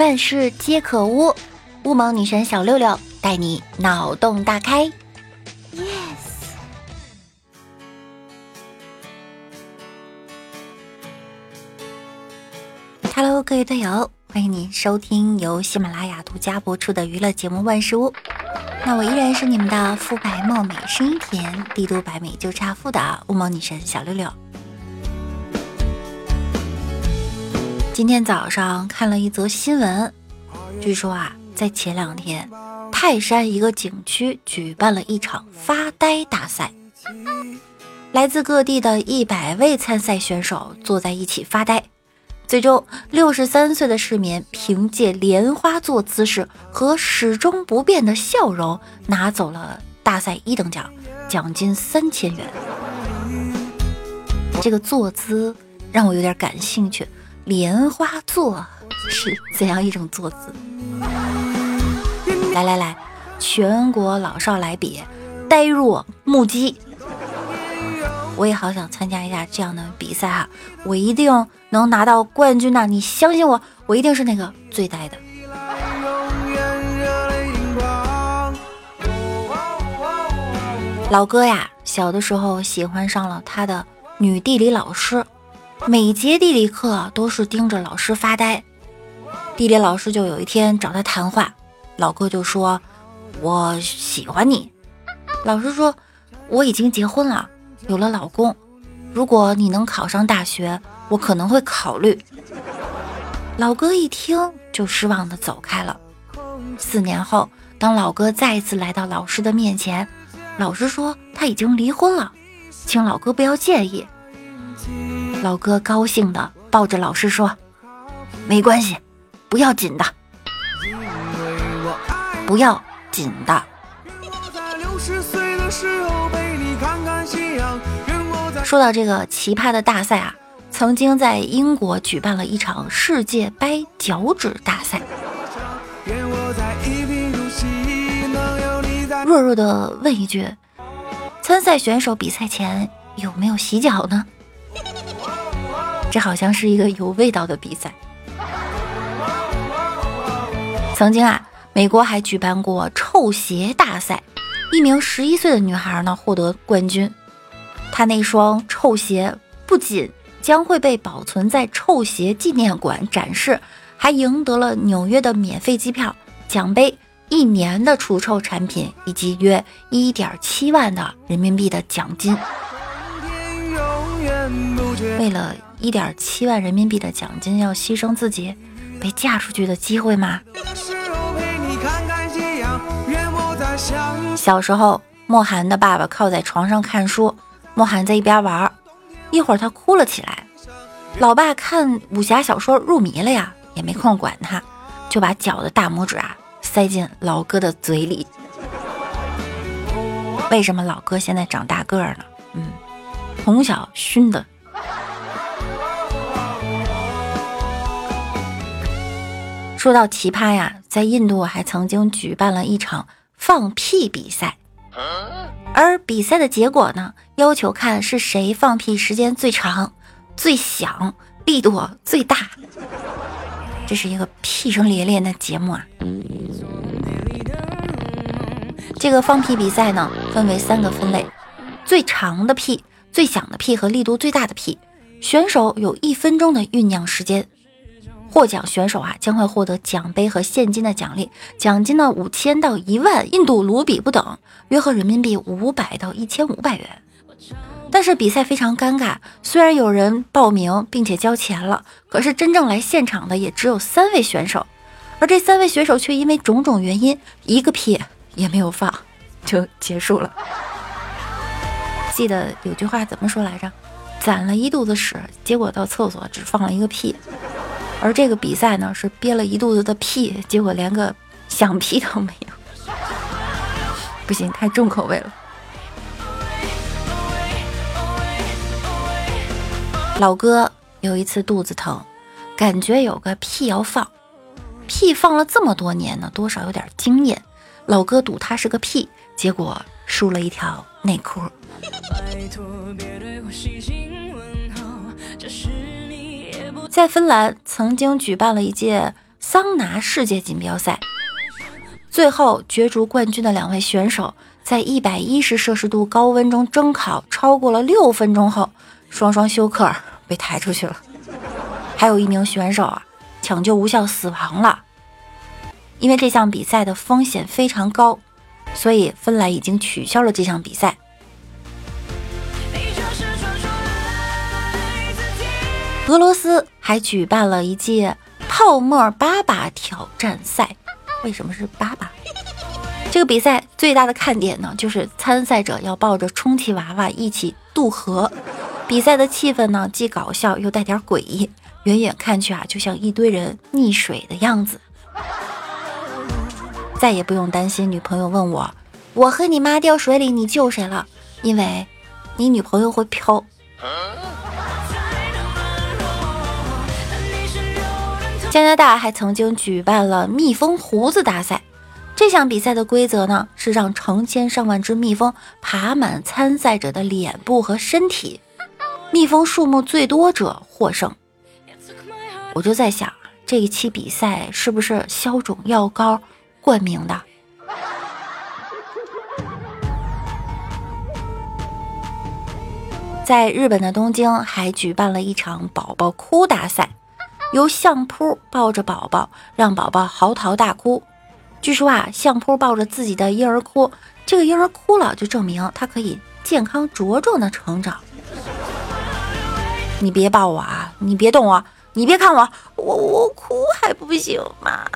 万事皆可污，乌蒙女神小六六带你脑洞大开。Yes。Hello，各位队友，欢迎你收听由喜马拉雅独家播出的娱乐节目《万事屋》。那我依然是你们的肤白貌美、声音甜、帝都白美就差富的乌蒙女神小六六。今天早上看了一则新闻，据说啊，在前两天，泰山一个景区举办了一场发呆大赛，来自各地的一百位参赛选手坐在一起发呆，最终六十三岁的市民凭借莲花坐姿势和始终不变的笑容，拿走了大赛一等奖，奖金三千元。这个坐姿让我有点感兴趣。莲花座是怎样一种坐姿？来来来，全国老少来比，呆若木鸡。我也好想参加一下这样的比赛哈，我一定能拿到冠军呐！你相信我，我一定是那个最呆的。老哥呀，小的时候喜欢上了他的女地理老师。每节地理课都是盯着老师发呆，地理老师就有一天找他谈话，老哥就说：“我喜欢你。”老师说：“我已经结婚了，有了老公，如果你能考上大学，我可能会考虑。”老哥一听就失望的走开了。四年后，当老哥再一次来到老师的面前，老师说他已经离婚了，请老哥不要介意。老哥高兴的抱着老师说：“没关系，不要紧的，不要紧的。”说到这个奇葩的大赛啊，曾经在英国举办了一场世界掰脚趾大赛。弱弱的问一句：参赛选手比赛前有没有洗脚呢？这好像是一个有味道的比赛。曾经啊，美国还举办过臭鞋大赛，一名十一岁的女孩呢获得冠军。她那双臭鞋不仅将会被保存在臭鞋纪念馆展示，还赢得了纽约的免费机票、奖杯、一年的除臭产品以及约一点七万的人民币的奖金。为了一点七万人民币的奖金，要牺牲自己被嫁出去的机会吗？小时候，莫寒的爸爸靠在床上看书，莫寒在一边玩，一会儿他哭了起来。老爸看武侠小说入迷了呀，也没空管他，就把脚的大拇指啊塞进老哥的嘴里。为什么老哥现在长大个儿了？嗯，从小熏的。说到奇葩呀，在印度还曾经举办了一场放屁比赛，而比赛的结果呢，要求看是谁放屁时间最长、最响、力度最大。这是一个屁声连连的节目啊！这个放屁比赛呢，分为三个分类：最长的屁、最响的屁和力度最大的屁。选手有一分钟的酝酿时间。获奖选手啊，将会获得奖杯和现金的奖励，奖金呢五千到一万印度卢比不等，约合人民币五百到一千五百元。但是比赛非常尴尬，虽然有人报名并且交钱了，可是真正来现场的也只有三位选手，而这三位选手却因为种种原因一个屁也没有放就结束了。记得有句话怎么说来着？攒了一肚子屎，结果到厕所只放了一个屁。而这个比赛呢，是憋了一肚子的屁，结果连个响屁都没有。不行，太重口味了。老哥有一次肚子疼，感觉有个屁要放，屁放了这么多年呢，多少有点经验。老哥赌他是个屁，结果输了一条内裤。在芬兰曾经举办了一届桑拿世界锦标赛。最后角逐冠军的两位选手，在一百一十摄氏度高温中蒸烤超过了六分钟后，双双休克被抬出去了。还有一名选手啊，抢救无效死亡了。因为这项比赛的风险非常高，所以芬兰已经取消了这项比赛。俄罗斯还举办了一届泡沫爸爸挑战赛。为什么是爸爸？这个比赛最大的看点呢，就是参赛者要抱着充气娃娃一起渡河。比赛的气氛呢，既搞笑又带点诡异，远远看去啊，就像一堆人溺水的样子。再也不用担心女朋友问我：“我和你妈掉水里，你救谁了？”因为，你女朋友会飘。加拿大还曾经举办了蜜蜂胡子大赛，这项比赛的规则呢是让成千上万只蜜蜂爬满参赛者的脸部和身体，蜜蜂数目最多者获胜。我就在想，这一期比赛是不是消肿药膏冠名的？在日本的东京还举办了一场宝宝哭大赛。由相扑抱着宝宝，让宝宝嚎啕大哭。据说啊，相扑抱着自己的婴儿哭，这个婴儿哭了，就证明他可以健康茁壮的成长。你别抱我啊！你别动我！你别看我！我我哭还不行吗？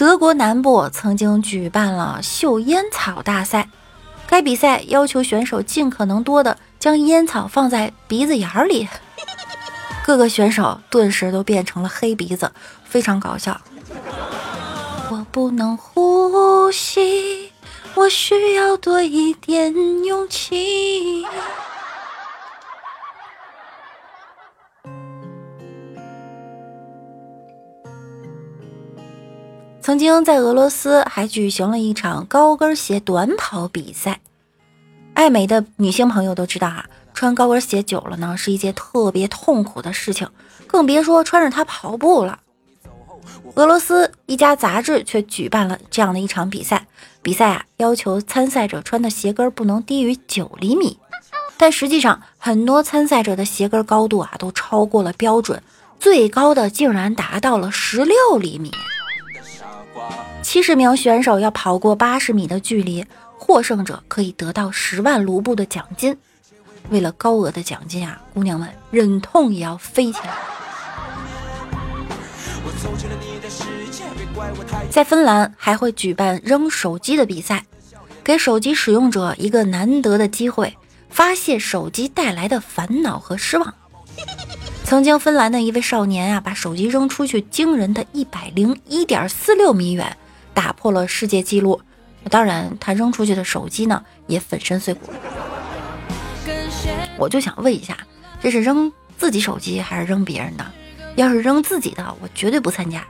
德国南部曾经举办了嗅烟草大赛。该比赛要求选手尽可能多的将烟草放在鼻子眼儿里，各个选手顿时都变成了黑鼻子，非常搞笑。我不能呼吸，我需要多一点勇气。曾经在俄罗斯还举行了一场高跟鞋短跑比赛，爱美的女性朋友都知道啊，穿高跟鞋久了呢是一件特别痛苦的事情，更别说穿着它跑步了。俄罗斯一家杂志却举办了这样的一场比赛，比赛啊要求参赛者穿的鞋跟不能低于九厘米，但实际上很多参赛者的鞋跟高度啊都超过了标准，最高的竟然达到了十六厘米。七十名选手要跑过八十米的距离，获胜者可以得到十万卢布的奖金。为了高额的奖金啊，姑娘们忍痛也要飞起来。在芬兰还会举办扔手机的比赛，给手机使用者一个难得的机会，发泄手机带来的烦恼和失望。曾经，芬兰的一位少年啊，把手机扔出去惊人的一百零一点四六米远。打破了世界纪录，当然，他扔出去的手机呢也粉身碎骨。我就想问一下，这是扔自己手机还是扔别人的？要是扔自己的，我绝对不参加。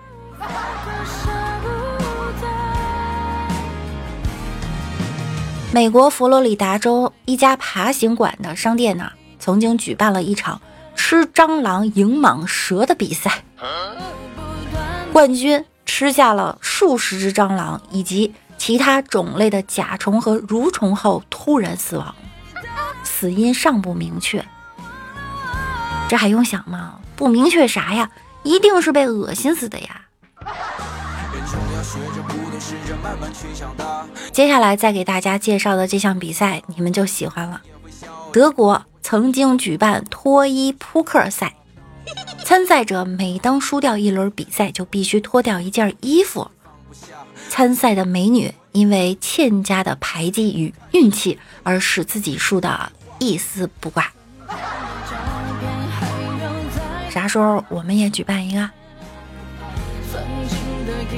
美国佛罗里达州一家爬行馆的商店呢，曾经举办了一场吃蟑螂赢蟒蛇的比赛，冠军。吃下了数十只蟑螂以及其他种类的甲虫和蠕虫后突然死亡，死因尚不明确。这还用想吗？不明确啥呀？一定是被恶心死的呀！接下来再给大家介绍的这项比赛，你们就喜欢了。德国曾经举办脱衣扑克赛。参赛者每当输掉一轮比赛，就必须脱掉一件衣服。参赛的美女因为欠佳的牌技与运气，而使自己输得一丝不挂。啥时候我们也举办一个？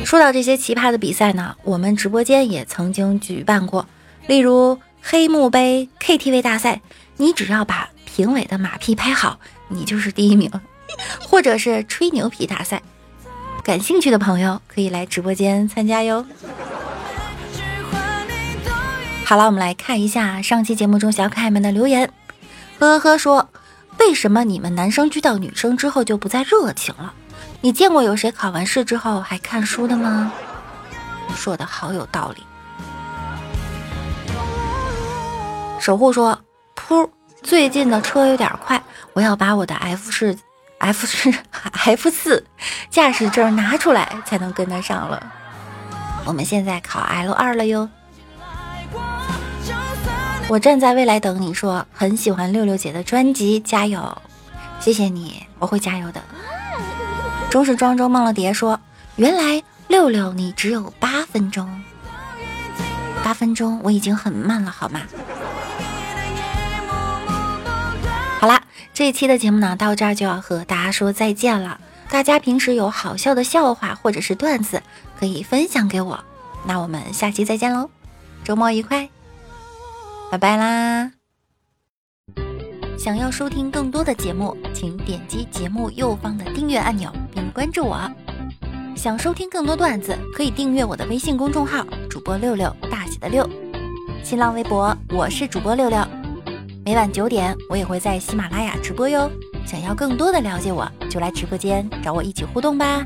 说到这些奇葩的比赛呢，我们直播间也曾经举办过，例如黑幕杯 KTV 大赛，你只要把评委的马屁拍好，你就是第一名。或者是吹牛皮大赛，感兴趣的朋友可以来直播间参加哟。好了，我们来看一下上期节目中小可爱们的留言。呵呵说，为什么你们男生遇到女生之后就不再热情了？你见过有谁考完试之后还看书的吗？说的好有道理。守护说，噗，最近的车有点快，我要把我的 F 四 F 四 F 四驾驶证拿出来才能跟得上了。我们现在考 L 二了哟。我站在未来等你说，很喜欢六六姐的专辑，加油！谢谢你，我会加油的。终是庄周梦了蝶说：“原来六六你只有八分钟，八分钟我已经很慢了，好吗？”这一期的节目呢，到这儿就要和大家说再见了。大家平时有好笑的笑话或者是段子，可以分享给我。那我们下期再见喽，周末愉快，拜拜啦！想要收听更多的节目，请点击节目右方的订阅按钮并关注我。想收听更多段子，可以订阅我的微信公众号“主播六六大写的六”，新浪微博我是主播六六。每晚九点，我也会在喜马拉雅直播哟。想要更多的了解我，就来直播间找我一起互动吧。